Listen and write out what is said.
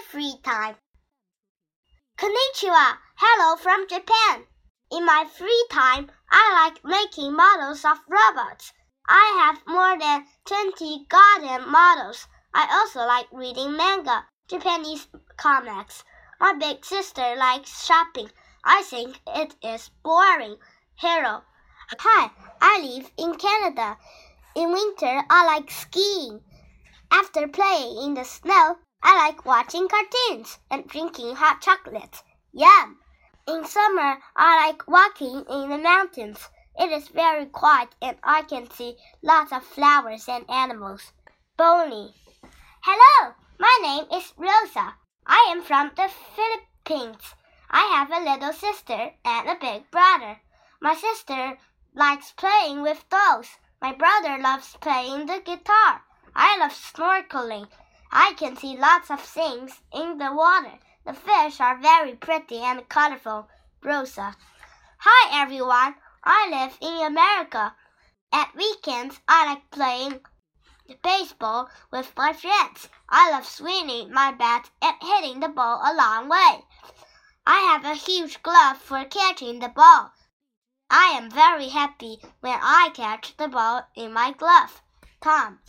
free time. Konnichiwa, hello from Japan. In my free time, I like making models of robots. I have more than 20 Gundam models. I also like reading manga, Japanese comics. My big sister likes shopping. I think it is boring. Hiro. Hi, I live in Canada. In winter, I like skiing. After playing in the snow, I like watching cartoons and drinking hot chocolate. Yum! In summer, I like walking in the mountains. It is very quiet and I can see lots of flowers and animals. Bonnie. Hello, my name is Rosa. I am from the Philippines. I have a little sister and a big brother. My sister likes playing with dolls. My brother loves playing the guitar. I love snorkeling. I can see lots of things in the water. The fish are very pretty and colorful. Rosa. Hi everyone. I live in America. At weekends, I like playing baseball with my friends. I love swinging my bat and hitting the ball a long way. I have a huge glove for catching the ball. I am very happy when I catch the ball in my glove. Tom.